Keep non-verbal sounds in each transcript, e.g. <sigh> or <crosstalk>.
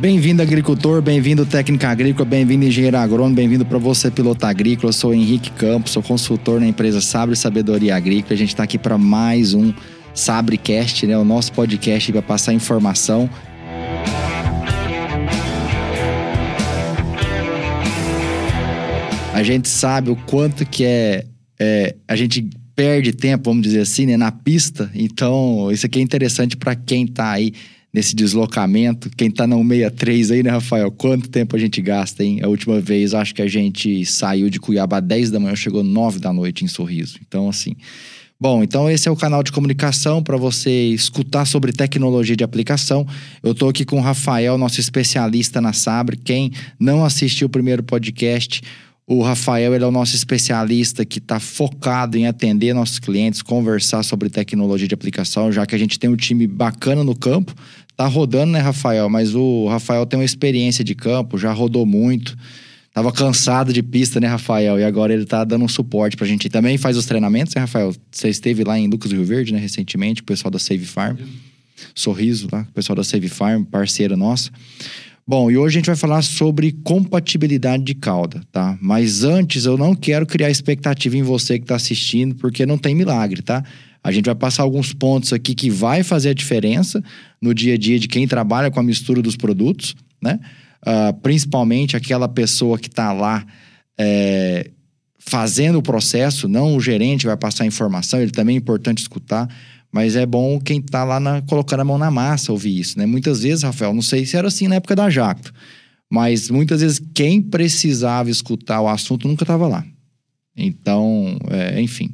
Bem-vindo, agricultor, bem-vindo, técnica agrícola, bem-vindo, engenheiro agrônomo, bem-vindo para você, piloto agrícola. Eu sou Henrique Campos, sou consultor na empresa Sabre Sabedoria Agrícola. A gente está aqui para mais um Sabrecast, né? O nosso podcast para passar informação. A gente sabe o quanto que é, é a gente perde tempo, vamos dizer assim, né, na pista. Então, isso aqui é interessante para quem está aí nesse deslocamento. Quem tá no 63 aí, né, Rafael? Quanto tempo a gente gasta, hein? A última vez, acho que a gente saiu de Cuiabá 10 da manhã, chegou 9 da noite em Sorriso. Então, assim. Bom, então esse é o canal de comunicação para você escutar sobre tecnologia de aplicação. Eu estou aqui com o Rafael, nosso especialista na Sabre. Quem não assistiu o primeiro podcast, o Rafael ele é o nosso especialista que está focado em atender nossos clientes, conversar sobre tecnologia de aplicação, já que a gente tem um time bacana no campo. Tá rodando, né, Rafael? Mas o Rafael tem uma experiência de campo, já rodou muito. Tava cansado de pista, né, Rafael? E agora ele tá dando um suporte pra gente. também faz os treinamentos, né, Rafael? Você esteve lá em Lucas Rio Verde, né, recentemente, o pessoal da Save Farm. Sorriso, tá? O pessoal da Save Farm, parceira nossa. Bom, e hoje a gente vai falar sobre compatibilidade de cauda, tá? Mas antes eu não quero criar expectativa em você que está assistindo, porque não tem milagre, tá? A gente vai passar alguns pontos aqui que vai fazer a diferença no dia a dia de quem trabalha com a mistura dos produtos, né? Uh, principalmente aquela pessoa que está lá é, fazendo o processo, não o gerente vai passar a informação, ele também é importante escutar, mas é bom quem está lá na, colocando a mão na massa ouvir isso, né? Muitas vezes, Rafael, não sei se era assim na época da Jacto, mas muitas vezes quem precisava escutar o assunto nunca estava lá. Então, é, enfim.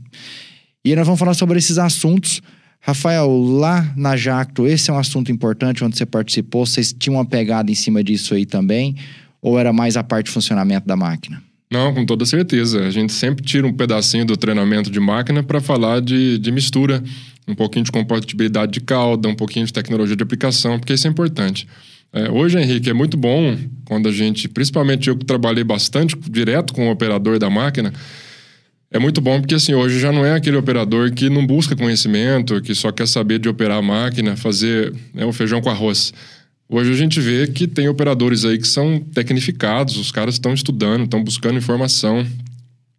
E nós vamos falar sobre esses assuntos. Rafael, lá na Jacto, esse é um assunto importante onde você participou. Vocês tinham uma pegada em cima disso aí também? Ou era mais a parte de funcionamento da máquina? Não, com toda certeza. A gente sempre tira um pedacinho do treinamento de máquina para falar de, de mistura, um pouquinho de compatibilidade de cauda, um pouquinho de tecnologia de aplicação, porque isso é importante. É, hoje, Henrique, é muito bom quando a gente, principalmente eu que trabalhei bastante direto com o operador da máquina, é muito bom porque assim, hoje já não é aquele operador que não busca conhecimento, que só quer saber de operar a máquina, fazer né, o feijão com arroz. Hoje a gente vê que tem operadores aí que são tecnificados, os caras estão estudando, estão buscando informação,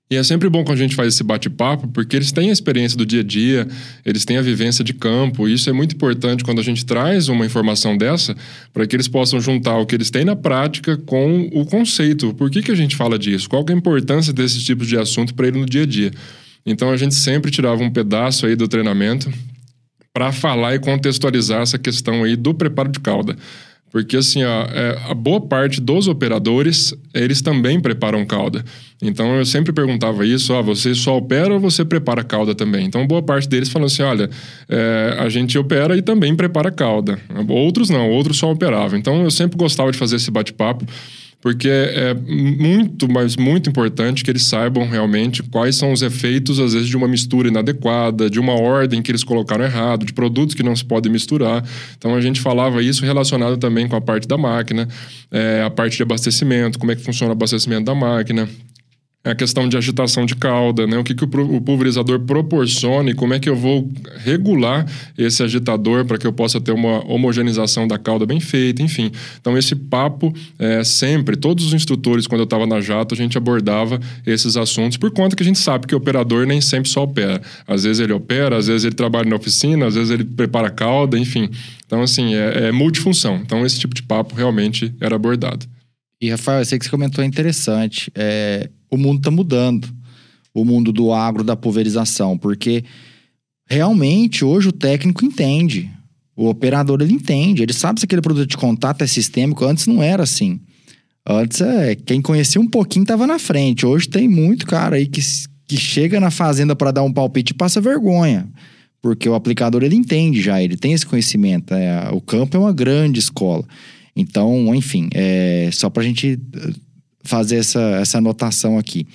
e é sempre bom quando a gente faz esse bate-papo, porque eles têm a experiência do dia a dia, eles têm a vivência de campo, e isso é muito importante quando a gente traz uma informação dessa, para que eles possam juntar o que eles têm na prática com o conceito. Por que, que a gente fala disso? Qual é a importância desses tipos de assunto para ele no dia a dia? Então a gente sempre tirava um pedaço aí do treinamento para falar e contextualizar essa questão aí do preparo de cauda. Porque, assim, a, é, a boa parte dos operadores, eles também preparam calda. Então, eu sempre perguntava isso, ó, você só opera ou você prepara calda também? Então, boa parte deles falou assim, olha, é, a gente opera e também prepara calda. Outros não, outros só operavam. Então, eu sempre gostava de fazer esse bate-papo porque é muito, mas muito importante que eles saibam realmente quais são os efeitos, às vezes, de uma mistura inadequada, de uma ordem que eles colocaram errado, de produtos que não se podem misturar. Então, a gente falava isso relacionado também com a parte da máquina, é, a parte de abastecimento, como é que funciona o abastecimento da máquina, a questão de agitação de cauda, né? O que, que o, pulverizador proporciona e como é que eu vou regular esse agitador para que eu possa ter uma homogeneização da cauda bem feita, enfim. Então, esse papo, é, sempre, todos os instrutores, quando eu estava na Jato, a gente abordava esses assuntos, por conta que a gente sabe que o operador nem sempre só opera. Às vezes ele opera, às vezes ele trabalha na oficina, às vezes ele prepara cauda, enfim. Então, assim, é, é multifunção. Então, esse tipo de papo realmente era abordado. E, Rafael, eu sei que você comentou é interessante. É, o mundo está mudando. O mundo do agro, da pulverização. Porque realmente hoje o técnico entende. O operador ele entende. Ele sabe se aquele produto de contato é sistêmico. Antes não era assim. Antes é quem conhecia um pouquinho estava na frente. Hoje tem muito cara aí que, que chega na fazenda para dar um palpite e passa vergonha. Porque o aplicador ele entende já, ele tem esse conhecimento. É, o campo é uma grande escola. Então, enfim, é só para a gente fazer essa, essa anotação aqui.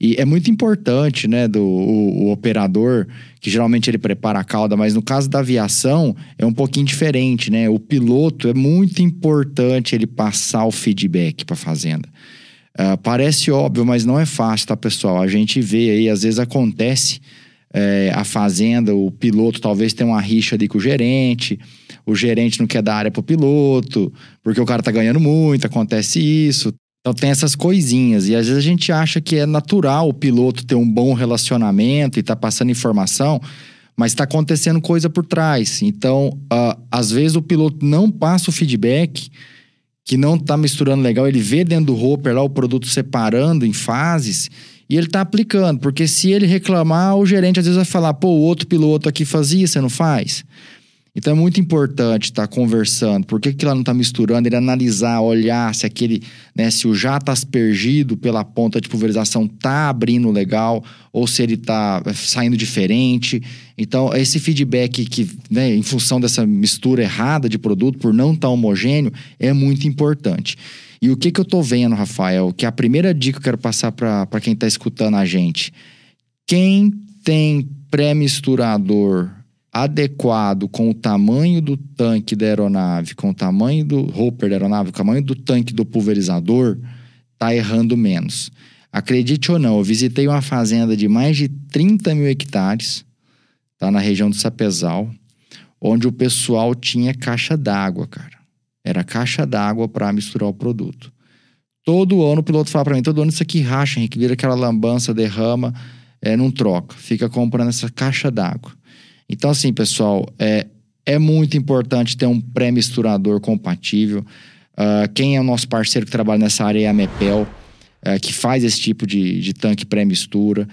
E é muito importante, né, do o, o, operador, que geralmente ele prepara a cauda, mas no caso da aviação é um pouquinho diferente, né? O piloto é muito importante ele passar o feedback para a fazenda. Uh, parece óbvio, mas não é fácil, tá, pessoal? A gente vê aí, às vezes acontece é, a fazenda, o piloto talvez tenha uma rixa ali com o gerente, o gerente não quer dar área pro piloto, porque o cara tá ganhando muito, acontece isso. Então tem essas coisinhas. E às vezes a gente acha que é natural o piloto ter um bom relacionamento e tá passando informação, mas está acontecendo coisa por trás. Então, uh, às vezes o piloto não passa o feedback que não tá misturando legal, ele vê dentro do hopper lá o produto separando em fases e ele tá aplicando, porque se ele reclamar, o gerente às vezes vai falar, pô, o outro piloto aqui fazia, você não faz? Então é muito importante estar tá conversando. Por que, que ela não está misturando? Ele analisar, olhar se aquele, né, se o jato aspergido pela ponta de pulverização tá abrindo legal ou se ele tá saindo diferente. Então esse feedback que, né, em função dessa mistura errada de produto por não estar tá homogêneo é muito importante. E o que que eu tô vendo, Rafael? Que a primeira dica que eu quero passar para quem está escutando a gente. Quem tem pré-misturador adequado com o tamanho do tanque da aeronave, com o tamanho do hopper da aeronave, com o tamanho do tanque do pulverizador, tá errando menos. Acredite ou não, eu visitei uma fazenda de mais de 30 mil hectares, tá na região do Sapezal, onde o pessoal tinha caixa d'água, cara. Era caixa d'água para misturar o produto. Todo ano o piloto fala para mim, todo ano isso aqui racha, Henrique, vira aquela lambança, derrama, é, não troca. Fica comprando essa caixa d'água. Então, assim, pessoal, é, é muito importante ter um pré-misturador compatível. Uh, quem é o nosso parceiro que trabalha nessa área é a Mepel, uh, que faz esse tipo de, de tanque pré-mistura.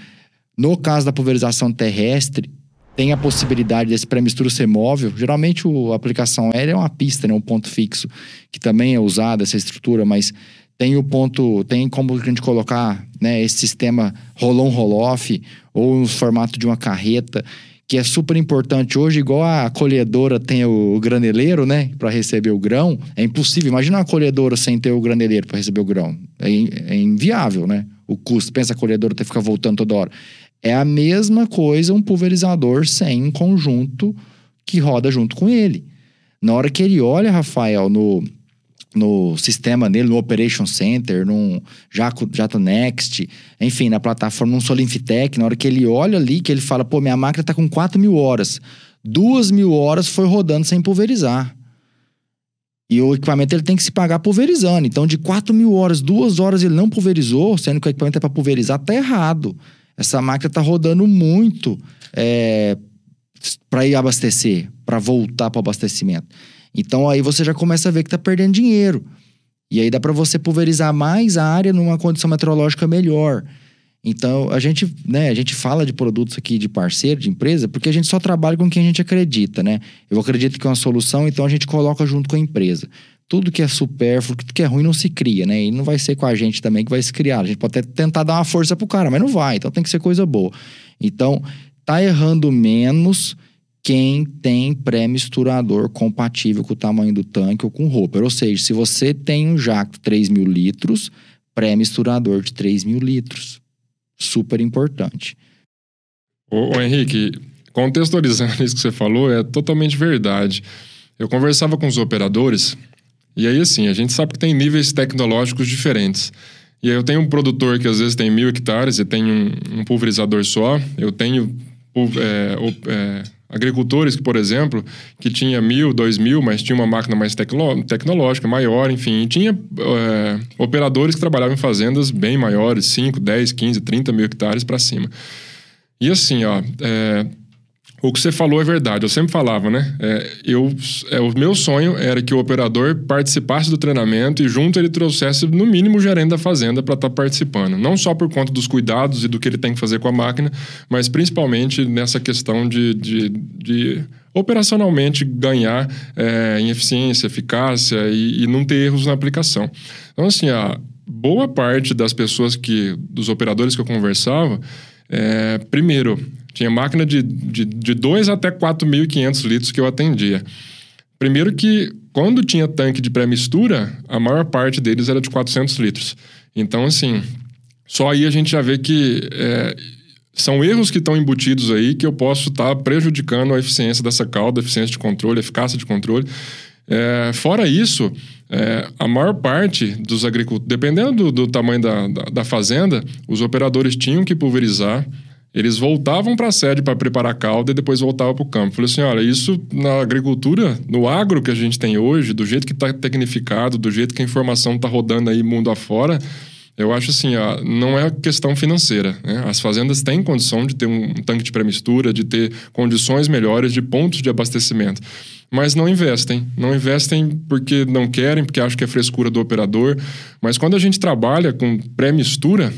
No caso da pulverização terrestre, tem a possibilidade desse pré-mistura ser móvel. Geralmente a aplicação aérea é uma pista, né, um ponto fixo, que também é usado essa estrutura, mas tem o ponto, tem como a gente colocar né, esse sistema roll-on, roll-off, ou no formato de uma carreta que é super importante hoje, igual a colhedora tem o graneleiro, né, para receber o grão, é impossível. Imagina uma colhedora sem ter o graneleiro para receber o grão. É, é, inviável, né? O custo. Pensa a colhedora ter que ficar voltando toda hora. É a mesma coisa um pulverizador sem um conjunto que roda junto com ele. Na hora que ele olha, Rafael, no, no sistema dele, no Operation Center, num Jato, Next, enfim, na plataforma, num Solinfitec, na hora que ele olha ali, que ele fala, pô, minha máquina tá com 4 mil horas. Duas mil horas foi rodando sem pulverizar. E o equipamento ele tem que se pagar pulverizando. Então, de 4 mil horas, duas horas ele não pulverizou, sendo que o equipamento é para pulverizar, tá errado. Essa máquina tá rodando muito é, para ir abastecer, para voltar para o abastecimento. Então aí você já começa a ver que está perdendo dinheiro. E aí dá para você pulverizar mais a área numa condição meteorológica melhor. Então a gente, né, a gente fala de produtos aqui de parceiro, de empresa, porque a gente só trabalha com quem a gente acredita, né? Eu acredito que é uma solução, então a gente coloca junto com a empresa. Tudo que é supérfluo, tudo que é ruim não se cria, né? E não vai ser com a gente também que vai se criar. A gente pode até tentar dar uma força pro cara, mas não vai. Então tem que ser coisa boa. Então, tá errando menos quem tem pré-misturador compatível com o tamanho do tanque ou com o hopper. Ou seja, se você tem um jato 3 mil litros, pré-misturador de 3 mil litros. Super importante. Ô, ô, Henrique, contextualizando <laughs> isso que você falou, é totalmente verdade. Eu conversava com os operadores, e aí assim, a gente sabe que tem níveis tecnológicos diferentes. E aí eu tenho um produtor que às vezes tem mil hectares e tem um, um pulverizador só, eu tenho é, é, agricultores que, por exemplo, que tinha mil, dois mil, mas tinha uma máquina mais tecnológica, maior, enfim. E tinha é, operadores que trabalhavam em fazendas bem maiores, 5, 10, 15, 30 mil hectares para cima. E assim, ó, é, o que você falou é verdade. Eu sempre falava, né? É, eu, é, o meu sonho era que o operador participasse do treinamento e junto ele trouxesse, no mínimo, o gerente da fazenda para estar tá participando. Não só por conta dos cuidados e do que ele tem que fazer com a máquina, mas principalmente nessa questão de, de, de operacionalmente ganhar é, em eficiência, eficácia e, e não ter erros na aplicação. Então, assim, a boa parte das pessoas que, dos operadores que eu conversava, é, primeiro, tinha máquina de 2 de, de dois até 4.500 litros que eu atendia. Primeiro que, quando tinha tanque de pré-mistura, a maior parte deles era de 400 litros. Então, assim, só aí a gente já vê que é, são erros que estão embutidos aí que eu posso estar tá prejudicando a eficiência dessa calda, a eficiência de controle, a eficácia de controle. É, fora isso, é, a maior parte dos agricultores, dependendo do, do tamanho da, da, da, fazenda, os operadores tinham que pulverizar eles voltavam para a sede para preparar a calda e depois voltavam para o campo. Falei assim, olha, isso na agricultura, no agro que a gente tem hoje, do jeito que está tecnificado, do jeito que a informação está rodando aí mundo afora, eu acho assim, ó, não é questão financeira. Né? As fazendas têm condição de ter um tanque de pré-mistura, de ter condições melhores de pontos de abastecimento. Mas não investem. Não investem porque não querem, porque acham que é frescura do operador. Mas quando a gente trabalha com pré-mistura,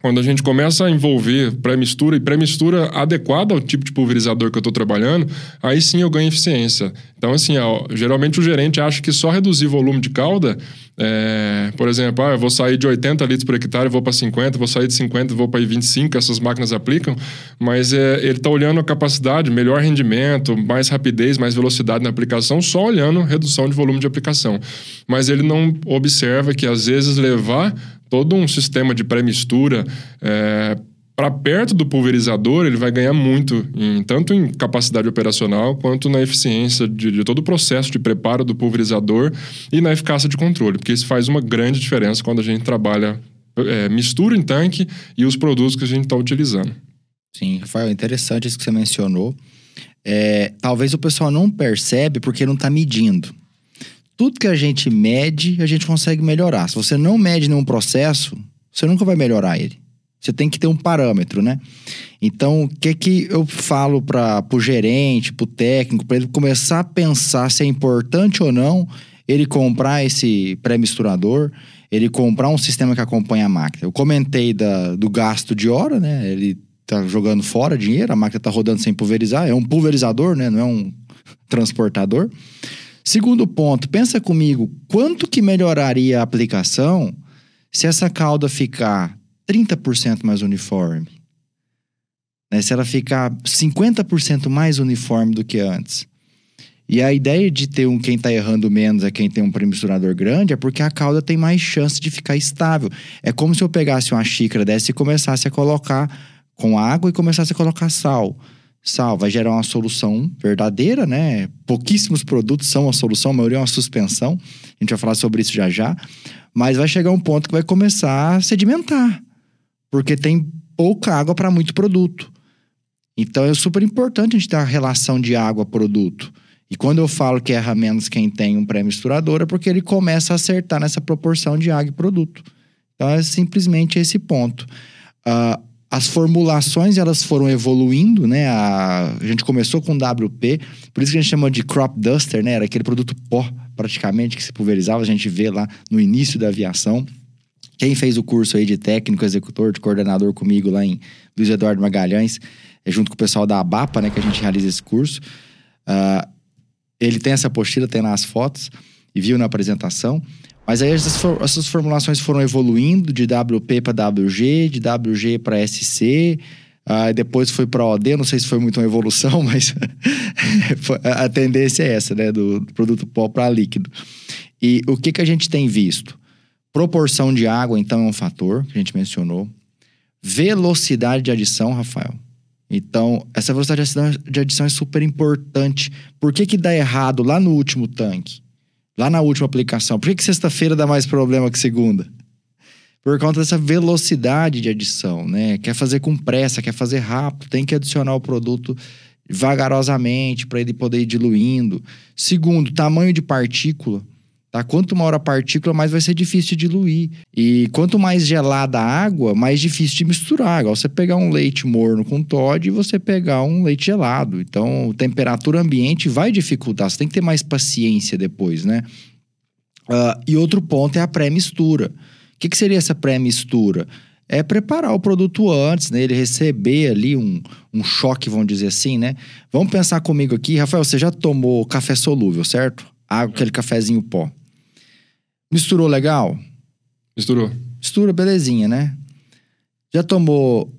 quando a gente começa a envolver pré-mistura e pré-mistura adequada ao tipo de pulverizador que eu estou trabalhando, aí sim eu ganho eficiência. Então, assim, ó, geralmente o gerente acha que só reduzir volume de calda, é, por exemplo, ah, eu vou sair de 80 litros por hectare, vou para 50, vou sair de 50, vou para 25, essas máquinas aplicam, mas é, ele está olhando a capacidade, melhor rendimento, mais rapidez, mais velocidade na aplicação, só olhando redução de volume de aplicação. Mas ele não observa que às vezes levar todo um sistema de pré-mistura é, para perto do pulverizador, ele vai ganhar muito, em, tanto em capacidade operacional quanto na eficiência de, de, todo o processo de preparo do pulverizador e na eficácia de controle, porque isso faz uma grande diferença quando a gente trabalha é, mistura em tanque e os produtos que a gente está utilizando. Sim, Rafael, interessante isso que você mencionou. É, talvez o pessoal não percebe porque não está medindo tudo que a gente mede, a gente consegue melhorar. Se você não mede nenhum processo, você nunca vai melhorar ele. Você tem que ter um parâmetro, né? Então, o que que eu falo para o gerente, para o técnico, para ele começar a pensar se é importante ou não ele comprar esse pré-misturador, ele comprar um sistema que acompanha a máquina. Eu comentei da, do gasto de hora, né? Ele tá jogando fora dinheiro, a máquina tá rodando sem pulverizar, é um pulverizador, né? Não é um <laughs> transportador. Segundo ponto, pensa comigo, quanto que melhoraria a aplicação se essa cauda ficar 30% mais uniforme? Né? Se ela ficar 50% mais uniforme do que antes. E a ideia de ter um quem está errando menos é quem tem um premisturador grande é porque a cauda tem mais chance de ficar estável. É como se eu pegasse uma xícara dessa e começasse a colocar com água e começasse a colocar sal sal vai gerar uma solução verdadeira, né? Pouquíssimos produtos são a solução, a maioria é uma suspensão. A gente vai falar sobre isso já já. Mas vai chegar um ponto que vai começar a sedimentar, porque tem pouca água para muito produto. Então é super importante a gente ter a relação de água-produto. E quando eu falo que erra menos quem tem um pré-misturador, é porque ele começa a acertar nessa proporção de água e produto. Então é simplesmente esse ponto. Uh, as formulações elas foram evoluindo, né? A, a, gente começou com WP, por isso que a gente chama de crop duster, né? Era aquele produto pó, praticamente, que se pulverizava, a gente vê lá no início da aviação. Quem fez o curso aí de técnico, executor, de coordenador comigo lá em Luiz Eduardo Magalhães, é junto com o pessoal da ABAPA, né? Que a gente realiza esse curso. Uh, ele tem essa apostila, tem lá as fotos, e viu na apresentação. Mas aí essas, essas formulações foram evoluindo de WP para WG, de WG para SC, uh, depois foi para OD, não sei se foi muito uma evolução, <laughs> mas <laughs> a tendência é essa, né? Do, do produto pó para líquido. E o que, que a gente tem visto? Proporção de água, então, é um fator que a gente mencionou. Velocidade de adição, Rafael. Então, essa velocidade de adição é super importante. Por que, que dá errado lá no último tanque? Lá na última aplicação. Por que, que sexta-feira dá mais problema que segunda? Por conta dessa velocidade de adição, né? Quer fazer com pressa, quer fazer rápido, tem que adicionar o produto vagarosamente para ele poder ir diluindo. Segundo, tamanho de partícula. Tá? Quanto maior a partícula, mais vai ser difícil de diluir. E quanto mais gelada a água, mais difícil de misturar. Igual você pegar um leite morno com Todd e você pegar um leite gelado. Então, temperatura ambiente vai dificultar. Você tem que ter mais paciência depois, né? Uh, e outro ponto é a pré-mistura. O que, que seria essa pré-mistura? É preparar o produto antes, né? Ele receber ali um, um choque, vamos dizer assim, né? Vamos pensar comigo aqui. Rafael, você já tomou café solúvel, certo? Água, aquele cafezinho pó. Misturou legal? Misturou. Mistura, belezinha, né? Já tomou.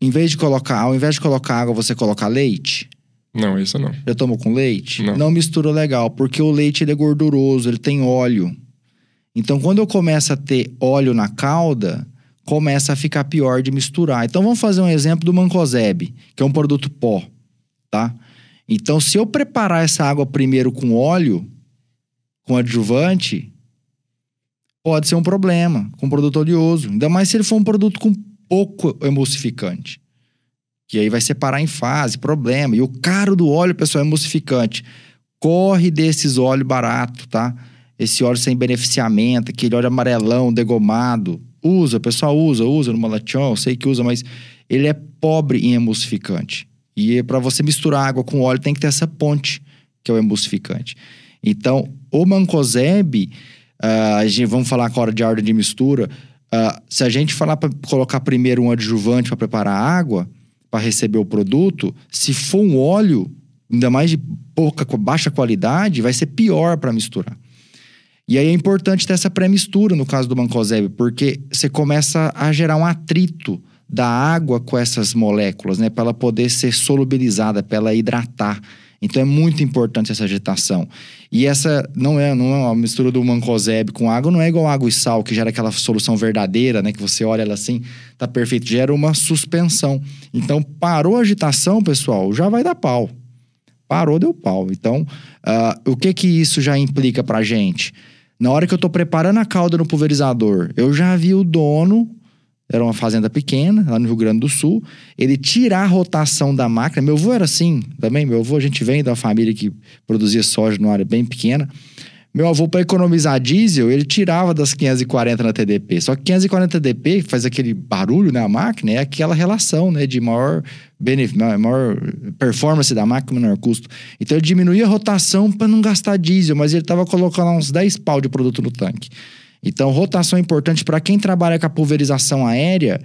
Em vez de colocar, ao invés de colocar água, você coloca leite? Não, isso não. Já tomou com leite? Não. Não mistura legal, porque o leite ele é gorduroso, ele tem óleo. Então, quando eu começo a ter óleo na calda, começa a ficar pior de misturar. Então, vamos fazer um exemplo do mancozeb, que é um produto pó, tá? Então, se eu preparar essa água primeiro com óleo, com adjuvante, pode ser um problema com produto oleoso. Ainda mais se ele for um produto com pouco emulsificante. Que aí vai separar em fase, problema. E o caro do óleo, pessoal, é emulsificante. Corre desses óleos barato, tá? Esse óleo sem beneficiamento, aquele óleo amarelão, degomado. Usa, pessoal usa, usa no malachão, sei que usa, mas ele é pobre em emulsificante. E para você misturar água com óleo tem que ter essa ponte, que é o emulsificante. Então, o mancozeb, uh, a gente, vamos falar agora de ordem de mistura, uh, se a gente falar para colocar primeiro um adjuvante para preparar a água, para receber o produto, se for um óleo, ainda mais de pouca, baixa qualidade, vai ser pior para misturar. E aí é importante ter essa pré-mistura no caso do mancozeb, porque você começa a gerar um atrito da água com essas moléculas, né, para ela poder ser solubilizada, para ela hidratar. Então é muito importante essa agitação. E essa não é, não é uma mistura do mancozeb com água, não é igual água e sal, que gera aquela solução verdadeira, né? Que você olha ela assim, tá perfeito, gera uma suspensão. Então, parou a agitação, pessoal, já vai dar pau. Parou, deu pau. Então, uh, o que que isso já implica pra gente? Na hora que eu tô preparando a calda no pulverizador, eu já vi o dono era uma fazenda pequena, lá no Rio Grande do Sul. Ele tirar a rotação da máquina. Meu avô era assim também. Meu avô, a gente vem de uma família que produzia soja numa área bem pequena. Meu avô, para economizar diesel, ele tirava das 540 na TDP. Só que 540 TDP faz aquele barulho na máquina, é aquela relação né, de maior, benefício, maior performance da máquina, menor custo. Então ele diminuía a rotação para não gastar diesel, mas ele estava colocando uns 10 pau de produto no tanque. Então, rotação é importante para quem trabalha com a pulverização aérea.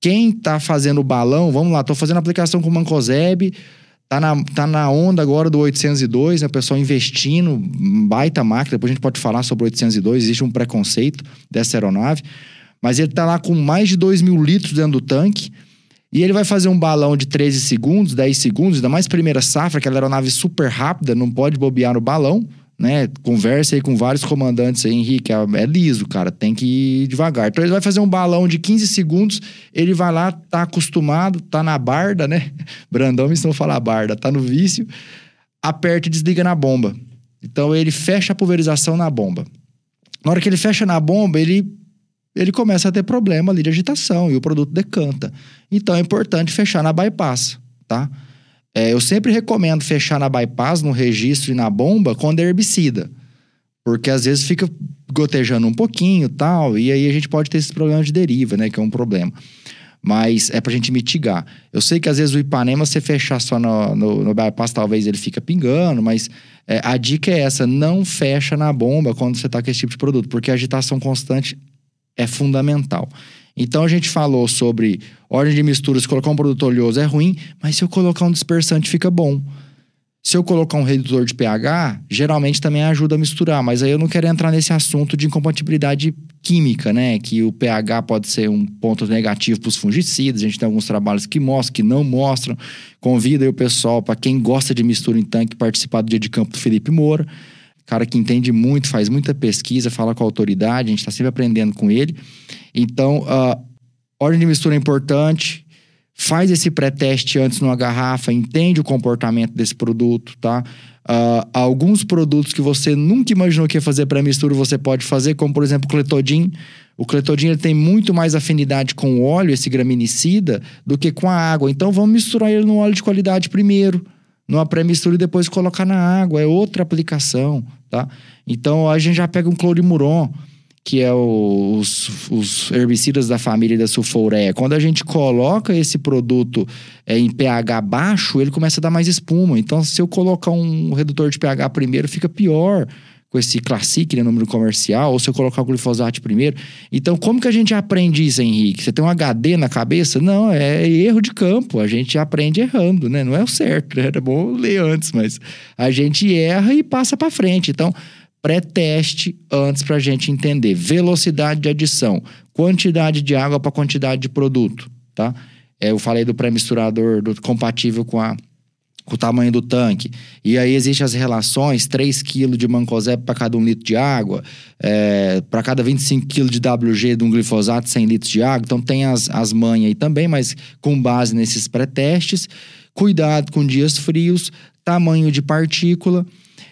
Quem está fazendo o balão, vamos lá, estou fazendo aplicação com o Mancozeb, tá na, tá na onda agora do 802, né? O pessoal investindo, baita máquina, depois a gente pode falar sobre o 802, existe um preconceito dessa aeronave. Mas ele está lá com mais de 2 mil litros dentro do tanque. E ele vai fazer um balão de 13 segundos, 10 segundos, ainda mais primeira safra, aquela aeronave super rápida, não pode bobear no balão né? Conversa aí com vários comandantes aí, Henrique. É, é liso, cara. Tem que ir devagar. Então ele vai fazer um balão de 15 segundos. Ele vai lá, tá acostumado, tá na barda, né? <laughs> Brandão me ensinou a falar barda, tá no vício. Aperta e desliga na bomba. Então ele fecha a pulverização na bomba. Na hora que ele fecha na bomba, ele ele começa a ter problema ali de agitação e o produto decanta. Então é importante fechar na bypass, tá? É, eu sempre recomendo fechar na bypass, no registro e na bomba quando é herbicida. Porque às vezes fica gotejando um pouquinho tal, e aí a gente pode ter esses problemas de deriva, né? Que é um problema. Mas é pra gente mitigar. Eu sei que às vezes o Ipanema, você fechar só no, no, no bypass, talvez ele fica pingando, mas é, a dica é essa: não fecha na bomba quando você tá com esse tipo de produto, porque a agitação constante é fundamental. Então a gente falou sobre ordem de misturas, colocar um produto oleoso é ruim, mas se eu colocar um dispersante fica bom. Se eu colocar um redutor de pH, geralmente também ajuda a misturar, mas aí eu não quero entrar nesse assunto de incompatibilidade química, né? Que o pH pode ser um ponto negativo para os fungicidas. A gente tem alguns trabalhos que mostram, que não mostram. Convido aí o pessoal, para quem gosta de mistura em tanque, participar do dia de campo do Felipe Moura. Cara que entende muito, faz muita pesquisa, fala com a autoridade, a gente está sempre aprendendo com ele. Então, uh, ordem de mistura é importante. Faz esse pré-teste antes numa garrafa, entende o comportamento desse produto, tá? Uh, alguns produtos que você nunca imaginou que ia fazer pré-mistura, você pode fazer, como por exemplo o cletodin. O cletodin ele tem muito mais afinidade com o óleo, esse graminicida, do que com a água. Então vamos misturar ele no óleo de qualidade primeiro, numa pré-mistura e depois colocar na água. É outra aplicação, tá? Então a gente já pega um clorimuron que é o, os, os, herbicidas da família da sulfureia. Quando a gente coloca esse produto é, em pH baixo, ele começa a dar mais espuma. Então, se eu colocar um redutor de pH primeiro, fica pior com esse Classic, né, número comercial, ou se eu colocar o glifosato primeiro. Então, como que a gente aprende isso, Henrique? Você tem um HD na cabeça? Não, é erro de campo. A gente aprende errando, né? Não é o certo, né? Era bom ler antes, mas a gente erra e passa para frente. Então, pré-teste antes para a gente entender velocidade de adição, quantidade de água para quantidade de produto, tá? É, eu falei do pré-misturador do, compatível com, a, com o tamanho do tanque. E aí existem as relações, 3 kg de mancozeb para cada 1 litro de água, é, para cada 25 kg de WG de um glifosato, 100 litros de água. Então tem as, as manhas aí também, mas com base nesses pré-testes. Cuidado com dias frios, tamanho de partícula.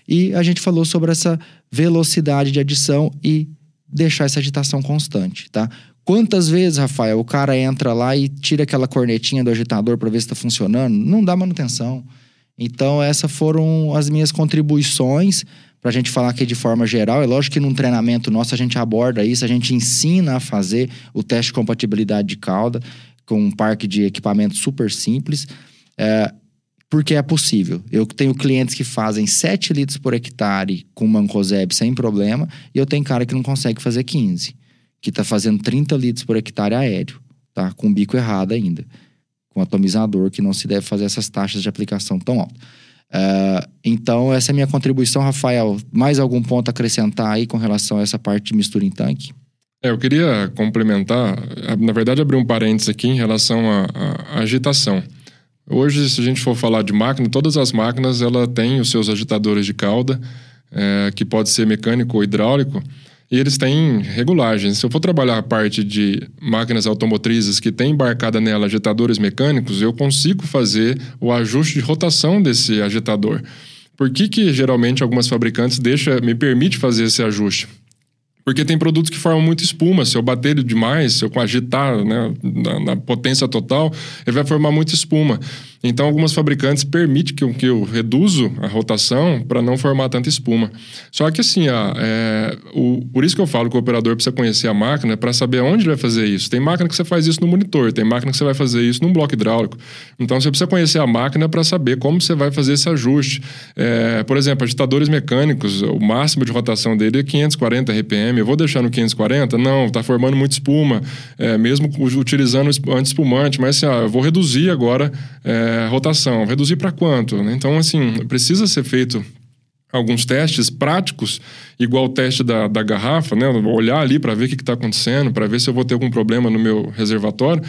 E a gente falou sobre essa velocidade de adição e deixar essa agitação constante, tá? Quantas vezes, Rafael, o cara entra lá e tira aquela cornetinha do agitador para ver se está funcionando? Não dá manutenção. Então, essas foram as minhas contribuições para a gente falar aqui de forma geral. É lógico que num treinamento nosso a gente aborda isso, a gente ensina a fazer o teste de compatibilidade de cauda com um parque de equipamentos super simples. É, porque é possível. Eu tenho clientes que fazem 7 litros por hectare com mancozeb sem problema, e eu tenho cara que não consegue fazer 15 que está fazendo 30 litros por hectare aéreo, tá? Com bico errado ainda. Com atomizador, que não se deve fazer essas taxas de aplicação tão altas. Uh, então, essa é a minha contribuição, Rafael. Mais algum ponto a acrescentar aí com relação a essa parte de mistura em tanque? É, eu queria complementar, na verdade, abrir um parênteses aqui em relação à agitação. Hoje, se a gente for falar de máquina, todas as máquinas ela têm os seus agitadores de cauda, é, que pode ser mecânico ou hidráulico. E eles têm regulagens. Se eu for trabalhar a parte de máquinas automotrizes que tem embarcada nela agitadores mecânicos, eu consigo fazer o ajuste de rotação desse agitador. Por que, que geralmente algumas fabricantes deixa, me permite fazer esse ajuste? Porque tem produtos que formam muita espuma. Se eu bater demais, se eu agitar né, na, na, potência total, ele vai formar muita espuma. Então, algumas fabricantes permitem que, que eu reduzo a rotação para não formar tanta espuma. Só que assim, ó, é, o, por isso que eu falo que o operador precisa conhecer a máquina para saber onde ele vai fazer isso. Tem máquina que você faz isso no monitor, tem máquina que você vai fazer isso num bloco hidráulico. Então, você precisa conhecer a máquina para saber como você vai fazer esse ajuste. É, por exemplo, agitadores mecânicos, o máximo de rotação dele é 540 RPM. Eu vou deixar no 540? Não, está formando muita espuma, é, mesmo utilizando anti-espumante, mas assim, ó, eu vou reduzir agora é, é, rotação, reduzir para quanto? Né? Então, assim, precisa ser feito alguns testes práticos, igual o teste da, da garrafa, né? Olhar ali para ver o que está acontecendo, para ver se eu vou ter algum problema no meu reservatório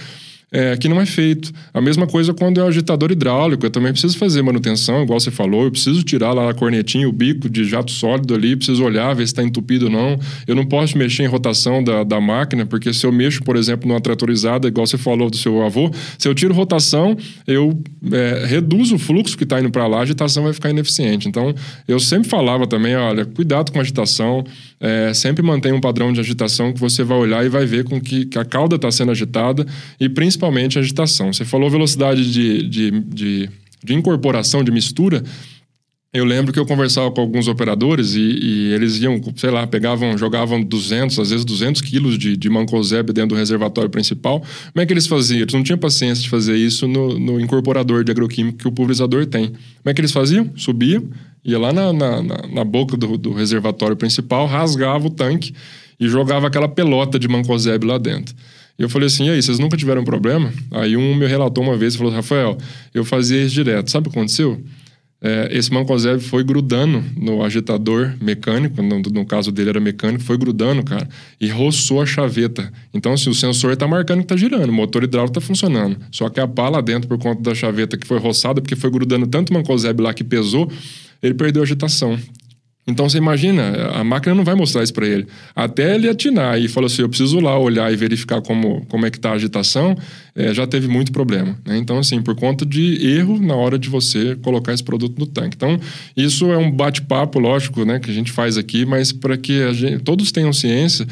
é, que não é feito. A mesma coisa quando é o agitador hidráulico, eu também preciso fazer manutenção, igual você falou, eu preciso tirar lá a cornetinha, o bico de jato sólido ali, preciso olhar, ver se está entupido ou não. Eu não posso mexer em rotação da, da máquina, porque se eu mexo, por exemplo, numa tratorizada, igual você falou do seu avô, se eu tiro rotação, eu é, reduzo o fluxo que está indo para lá, a agitação vai ficar ineficiente. Então, eu sempre falava também, olha, cuidado com a agitação, é, sempre mantenha um padrão de agitação que você vai olhar e vai ver com que, que a cauda está sendo agitada e principalmente a agitação. Você falou velocidade de, de, de, de incorporação, de mistura. Eu lembro que eu conversava com alguns operadores e, e, eles iam, sei lá, pegavam, jogavam 200, às vezes 200 quilos de, de mancozeb dentro do reservatório principal. Como é que eles faziam? Eles não tinham paciência de fazer isso no, no incorporador de agroquímico que o pulverizador tem. Como é que eles faziam? Subiam, ia lá na, na, na boca do, do, reservatório principal, rasgava o tanque e jogava aquela pelota de mancozeb lá dentro. E eu falei assim, e aí, vocês nunca tiveram problema? Aí um me relatou uma vez e falou, Rafael, eu fazia isso direto. Sabe o que aconteceu? É, esse mancozeb foi grudando no agitador mecânico, no, no, caso dele era mecânico, foi grudando, cara, e roçou a chaveta. Então, assim, o sensor está marcando que está girando, o motor hidráulico está funcionando. Só que a pá lá dentro, por conta da chaveta que foi roçada, porque foi grudando tanto mancozeb lá que pesou, ele perdeu a agitação. Então você imagina, a máquina não vai mostrar isso para ele. Até ele atinar e falar assim, eu preciso lá olhar e verificar como, como é que está a agitação, é, já teve muito problema. Né? Então, assim, por conta de erro na hora de você colocar esse produto no tanque. Então, isso é um bate-papo, lógico, né, que a gente faz aqui, mas para que gente, todos tenham ciência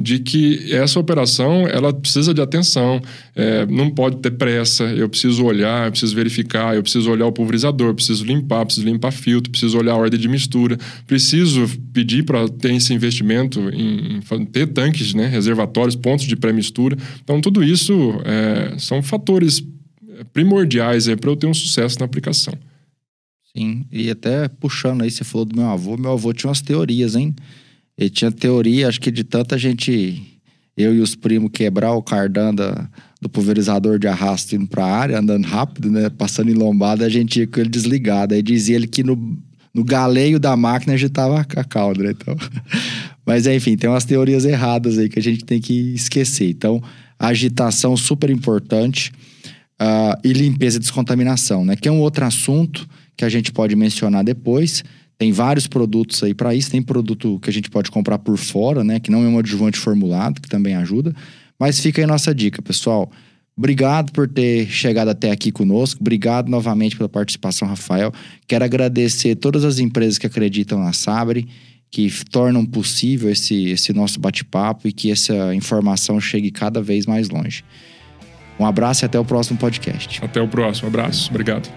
de que essa operação ela precisa de atenção, é, não pode ter pressa, eu preciso olhar, eu preciso verificar, eu preciso olhar o pulverizador, preciso limpar, preciso limpar filtro, preciso olhar a ordem de mistura, preciso pedir para ter esse investimento em, em, ter tanques, né, reservatórios, pontos de pré-mistura. Então, tudo isso é, são fatores primordiais para eu ter um sucesso na aplicação. Sim, e até puxando aí, você falou do meu avô, meu avô tinha umas teorias, hein? Ele tinha teoria, acho que de tanta gente, eu e os primos, quebrar o cardan da, do pulverizador de arrasto indo pra área, andando rápido, né? Passando em lombada, a gente ia com ele desligado. Aí dizia ele que no, no galeio da máquina agitava a cauda, né? Então... <laughs> Mas enfim, tem umas teorias erradas aí que a gente tem que esquecer. Então, agitação super importante uh, e limpeza e descontaminação, né? Que é um outro assunto que a gente pode mencionar depois. Tem vários produtos aí para isso. Tem produto que a gente pode comprar por fora, né? Que não é um adjuvante formulado, que também ajuda. Mas fica aí nossa dica, pessoal. Obrigado por ter chegado até aqui conosco. Obrigado novamente pela participação, Rafael. Quero agradecer todas as empresas que acreditam na Sabre, que tornam possível esse, esse nosso bate-papo e que essa informação chegue cada vez mais longe. Um abraço e até o próximo podcast. Até o próximo. Abraço. Obrigado.